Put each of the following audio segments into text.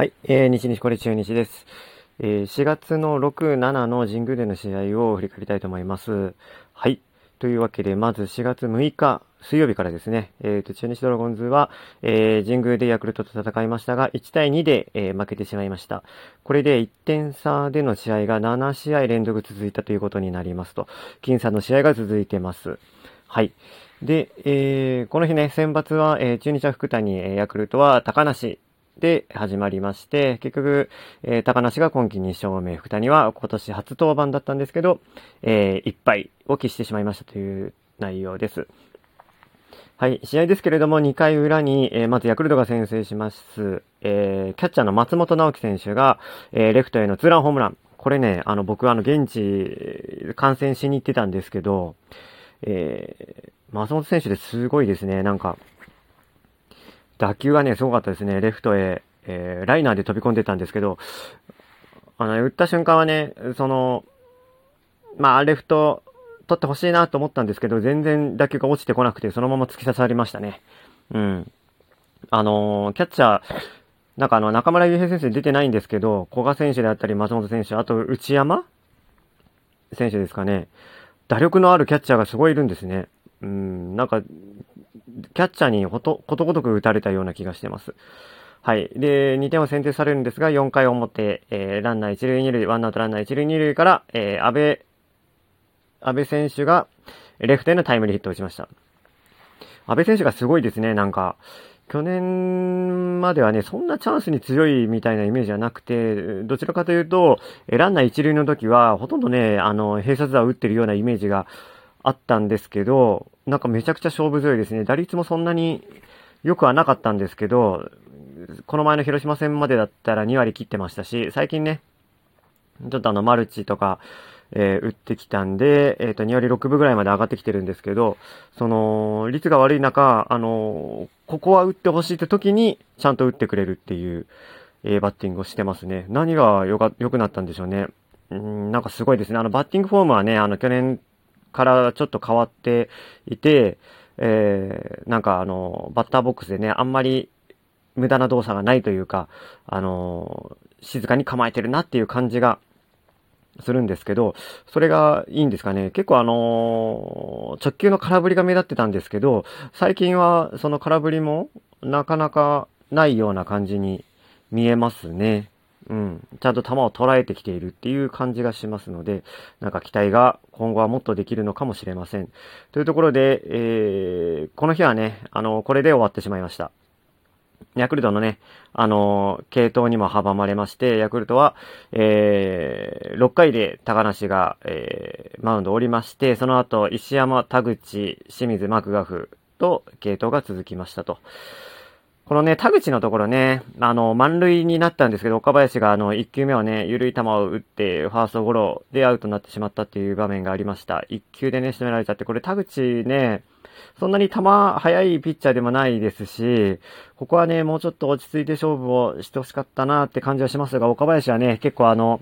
はい、えー、日日これ中日です。えー、4月の6、7の神宮での試合を振り返りたいと思います。はい。というわけで、まず4月6日、水曜日からですね、えーと、中日ドラゴンズは、えー、神宮でヤクルトと戦いましたが、1対2で、えー負けてしまいました。これで1点差での試合が7試合連続続いたということになりますと、僅差の試合が続いてます。はい。で、えー、この日ね、選抜は、えー中日は福谷、えヤクルトは高梨で始まりまして、結局、えー高梨が今季2勝目、福谷は今年初登板だったんですけど、えー、1敗を喫してしまいましたという内容です。はい、試合ですけれども、2回裏に、えーまずヤクルトが先制します。えーキャッチャーの松本直樹選手が、えーレフトへのツーランホームラン。これね、あの、僕はあの、現地、観戦しに行ってたんですけど、えー松本選手ですごいですね、なんか、打球がね、すごかったですね。レフトへ、えーライナーで飛び込んでたんですけど、あの、打った瞬間はね、その、まあ、レフト、取ってほしいなと思ったんですけど、全然打球が落ちてこなくて、そのまま突き刺さりましたね。うん。あのーキャッチャー、なんかあの、中村悠平選手出てないんですけど、古賀選手であったり、松本選手、あと内山選手ですかね。打力のあるキャッチャーがすごいいるんですね。うん、なんか、キャッチャーにほと、ことごとく打たれたような気がしてます。はい。で、2点を先制されるんですが、4回表、えーランナー1塁2塁、ワンアウトランナー1塁2塁から、えー安倍、安倍選手が、レフトへのタイムリーヒットを打ちました。安倍選手がすごいですね、なんか。去年まではね、そんなチャンスに強いみたいなイメージはなくて、どちらかというと、ランナー一塁の時は、ほとんどね、あの、併殺打を打ってるようなイメージがあったんですけど、なんかめちゃくちゃ勝負強いですね。打率もそんなに良くはなかったんですけど、この前の広島戦までだったら2割切ってましたし、最近ね、ちょっとあの、マルチとか、えー打ってきたんで、えっ、と、2割6分ぐらいまで上がってきてるんですけど、その、率が悪い中、あのここは打ってほしいって時に、ちゃんと打ってくれるっていう、えーバッティングをしてますね。何がよか、良くなったんでしょうね。うん、なんかすごいですね。あの、バッティングフォームはね、あの、去年からちょっと変わっていて、えーなんかあの、バッターボックスでね、あんまり無駄な動作がないというか、あの静かに構えてるなっていう感じがするんですけど、それがいいんですかね。結構あの直球の空振りが目立ってたんですけど、最近はその空振りもなかなかないような感じに見えますね。うん。ちゃんと球を捉えてきているっていう感じがしますので、なんか期待が今後はもっとできるのかもしれません。というところで、えー、この日はね、あの、これで終わってしまいました。ヤクルトのね、あのー系統にも阻まれまして、ヤクルトは、えー、6回で高梨が、えー、マウンドを降りまして、その後、石山、田口、清水、マクガフと系統が続きましたと。このね、田口のところね、あの、満塁になったんですけど、岡林があの、1球目はね、緩い球を打って、ファーストゴロでアウトになってしまったっていう場面がありました。1球でね、締められちゃって、これ田口ね、そんなに球速いピッチャーでもないですし、ここはね、もうちょっと落ち着いて勝負をしてほしかったなって感じはしますが、岡林はね、結構あの、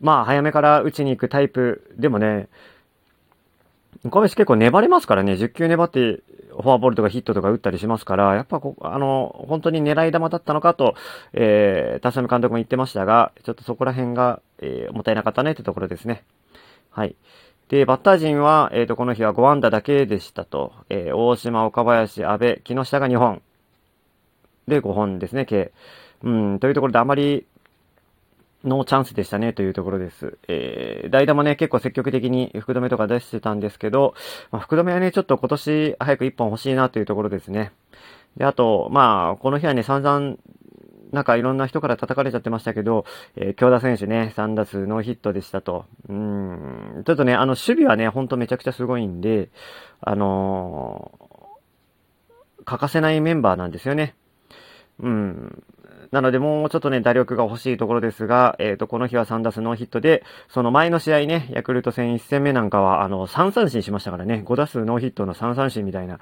まあ、早めから打ちに行くタイプでもね、岡林結構粘れますからね、10球粘って、フォアボールとかヒットとか打ったりしますから、やっぱこあの、本当に狙い球だったのかと、えー、田島監督も言ってましたが、ちょっとそこら辺が、えー、もったいなかったねってところですね。はい。で、バッター陣は、えっ、と、この日は5安打だけでしたと。えー大島、岡林、阿部、木下が2本。で、5本ですね、計。うん、というところであまり、ノーチャンスでしたね、というところです。えー、代打もね、結構積極的に福留とか出してたんですけど、まあ、福留はね、ちょっと今年早く1本欲しいなというところですね。で、あと、まあ、この日はね、散々、なんかいろんな人から叩かれちゃってましたけど、えー京田選手ね、3打数ノーヒットでしたと。うん、ちょっとね、あの、守備はね、ほんとめちゃくちゃすごいんで、あのー欠かせないメンバーなんですよね。うん。なので、もうちょっとね、打力が欲しいところですが、えっ、と、この日は3打数ノーヒットで、その前の試合ね、ヤクルト戦1戦目なんかは、あの、3三振しましたからね、5打数ノーヒットの3三振みたいな、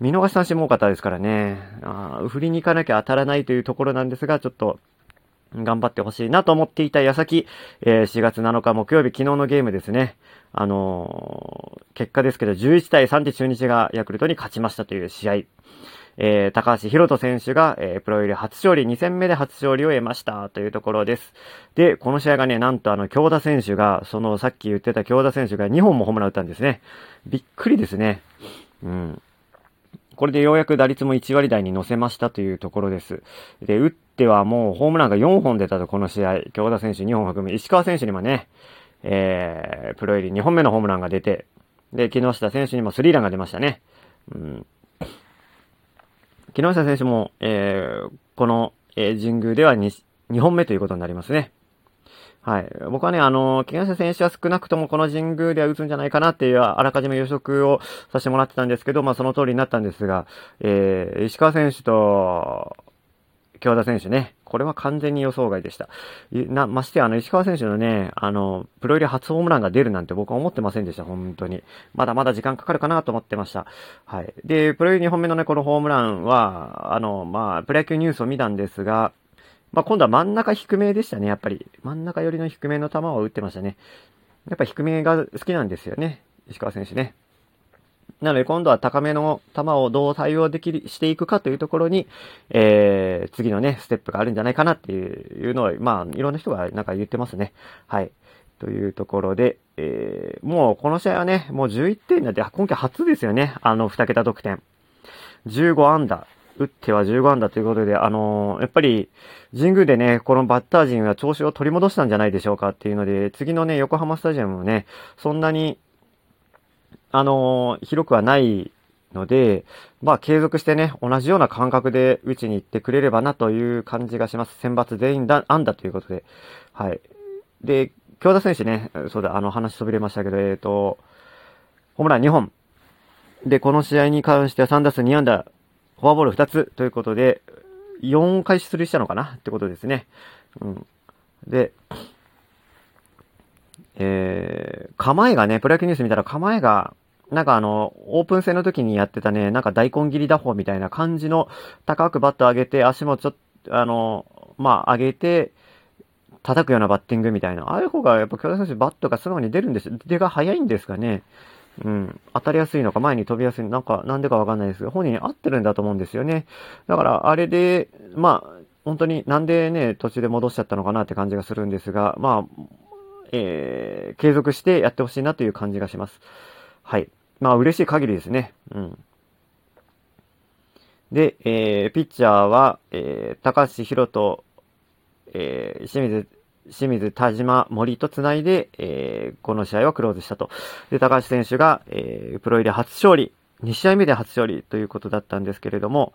見逃し三振も多かったですからね、あ振りに行かなきゃ当たらないというところなんですが、ちょっと、頑張ってほしいなと思っていた矢先、えー4月7日木曜日、昨日のゲームですね。あのー結果ですけど、11対3で中日がヤクルトに勝ちましたという試合。えー、高橋宏斗選手が、えー、プロ入り初勝利、2戦目で初勝利を得ましたというところです。で、この試合がね、なんとあの、京田選手が、そのさっき言ってた京田選手が2本もホームラン打ったんですね。びっくりですね。うん。これでようやく打率も1割台に乗せましたというところです。で、打ってはもうホームランが4本出たと、この試合。京田選手2本含め、石川選手にもね、えー、プロ入り2本目のホームランが出て、で、木下選手にもスリーランが出ましたね。うん。木下選手も、えー、この、えー、神宮では 2, 2本目ということになりますね。はい。僕はね、あの、木下選手は少なくともこの神宮では打つんじゃないかなっていう、あらかじめ予測をさせてもらってたんですけど、まあその通りになったんですが、えー、石川選手と、京田選手ね、これは完全に予想外でした。な、ましてあの、石川選手のね、あの、プロ入り初ホームランが出るなんて僕は思ってませんでした、本当に。まだまだ時間かかるかなと思ってました。はい。で、プロ入り2本目のね、このホームランは、あの、まあ、プロ野球ニュースを見たんですが、まあ、今度は真ん中低めでしたね、やっぱり。真ん中寄りの低めの球を打ってましたね。やっぱ低めが好きなんですよね、石川選手ね。なので今度は高めの球をどう対応できるしていくかというところに、えー、次のね、ステップがあるんじゃないかなっていうのを、まあ、いろんな人がなんか言ってますね。はい。というところで、えー、もうこの試合はね、もう11点になって、今季初ですよね。あの、2桁得点。15安打。打っては15安打ということで、あのー、やっぱり、神宮でね、このバッター陣は調子を取り戻したんじゃないでしょうかっていうので、次のね、横浜スタジアムもね、そんなにあのー、広くはないので、まあ、継続してね、同じような感覚で打ちに行ってくれればなという感じがします。選抜全員だ、安打ということで。はい。で、京田選手ね、そうだ、あの話そびれましたけど、えっ、ー、と、ホームラン2本。で、この試合に関しては3打数2安打、フォアボール2つということで、4回出塁したのかなってことですね。うん。で、えー、構えがね、プロ野球ニュース見たら構えが、なんかあの、オープン戦の時にやってたね、なんか大根切り打法みたいな感じの、高くバット上げて、足もちょっと、あの、まあ、上げて、叩くようなバッティングみたいな。ああいう方が、やっぱ、京田選手バットが素直に出るんです。出が早いんですかね。うん。当たりやすいのか、前に飛びやすい、なんか、なんでかわかんないですけど、本人に合ってるんだと思うんですよね。だから、あれで、まあ、本当になんでね、途中で戻しちゃったのかなって感じがするんですが、まあ、えー、継続してやってほしいなという感じがします。はい。まあ、嬉しい限りですね。うん。で、えー、ピッチャーは、えー、高橋宏斗、えー、清水、清水、田島、森と繋いで、えー、この試合はクローズしたと。で、高橋選手が、えー、プロ入り初勝利。2試合目で初勝利ということだったんですけれども、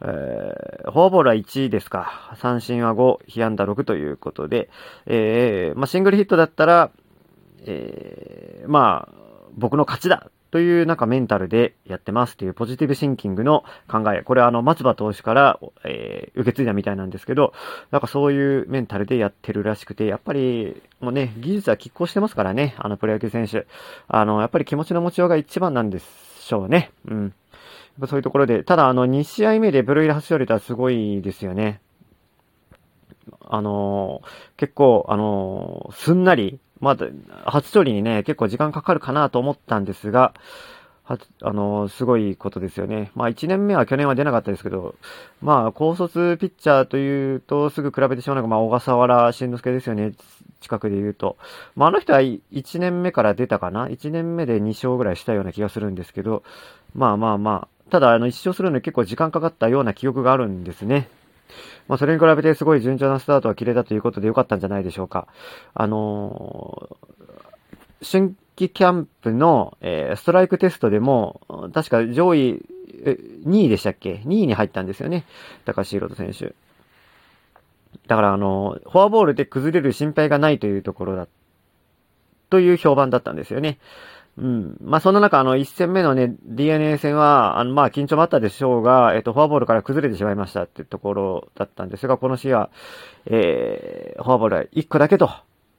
えー、フォアボールは1ですか。三振は5、被安打6ということで、えー、まあ、シングルヒットだったら、えー、まあ、僕の勝ちだというなんかメンタルでやってますっていうポジティブシンキングの考え。これはあの松葉投手から、えー、受け継いだみたいなんですけど、なんかそういうメンタルでやってるらしくて、やっぱりもうね、技術は拮抗してますからね、あのプロ野球選手。あの、やっぱり気持ちの持ちようが一番なんですしょうね。うん。やっぱそういうところで、ただあの2試合目でブルーイラ初勝利とはすごいですよね。あのー、結構、あのー、すんなり、まだ、初勝利にね、結構時間かかるかなと思ったんですが、は、あの、すごいことですよね。まあ、1年目は去年は出なかったですけど、まあ、高卒ピッチャーというと、すぐ比べてしまうのが、まあ、小笠原慎之介ですよね。近くで言うと。まあ、あの人は1年目から出たかな ?1 年目で2勝ぐらいしたような気がするんですけど、まあまあまあ、ただ、あの、1勝するのに結構時間かかったような記憶があるんですね。まあ、それに比べてすごい順調なスタートは切れたということで良かったんじゃないでしょうか。あのー、春季キャンプの、えー、ストライクテストでも、確か上位、2位でしたっけ ?2 位に入ったんですよね。高橋宏斗選手。だからあの、フォアボールで崩れる心配がないというところだ、という評判だったんですよね。うん。まあ、そんな中、あの、一戦目のね、DNA 戦は、あの、まあ、緊張もあったでしょうが、えっと、フォアボールから崩れてしまいましたっていうところだったんですが、この試合は、えー、フォアボールは1個だけと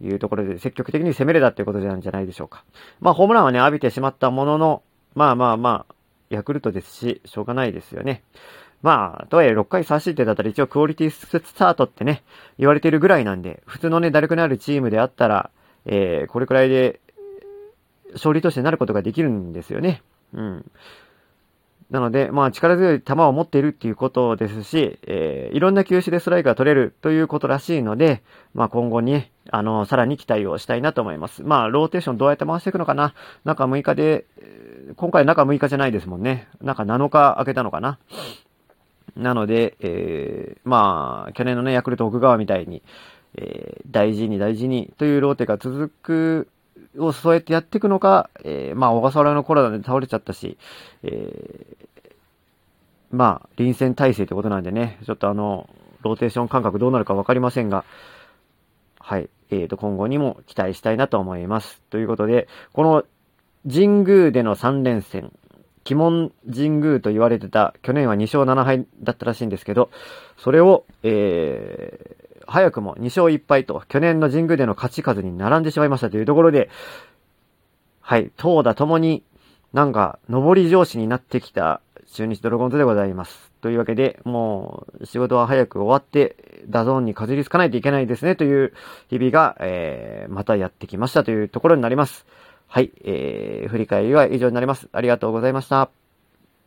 いうところで積極的に攻めれたっていうことなんじゃないでしょうか。まあ、ホームランはね、浴びてしまったものの、まあまあまあ、ヤクルトですし、しょうがないですよね。まあ、とはいえ6回差し手だったら一応クオリティスタートってね、言われてるぐらいなんで、普通のね、だるくなるチームであったら、えー、これくらいで、勝利としてなることができるんですよね。うん。なので、まあ力強い球を持っているっていうことですし、えー、いろんな球種でストライクが取れるということらしいので、まあ今後に、あの、さらに期待をしたいなと思います。まあローテーションどうやって回していくのかな？中6日で、今回中6日じゃないですもんね。中7日開けたのかな？なので、えー、まあ、去年のね、ヤクルト奥川みたいに、えー、大事に大事にというローテが続くをそうやってやっていくのか、えー、まあ、小笠原のコロナで倒れちゃったし、えー、まあ、臨戦態勢ってことなんでね、ちょっとあの、ローテーション感覚どうなるかわかりませんが、はい、えーと、今後にも期待したいなと思います。ということで、この神宮での3連戦、鬼門神宮と言われてた、去年は2勝7敗だったらしいんですけど、それを、えー、早くも2勝1敗と、去年の神宮での勝ち数に並んでしまいましたというところで、はい、投打ともになんか、上り調子になってきた中日ドラゴンズでございます。というわけで、もう、仕事は早く終わって、 DAZN にかじりつかないといけないですね、という日々が、えー、またやってきましたというところになります。はい、えー、振り返りは以上になります。ありがとうございました。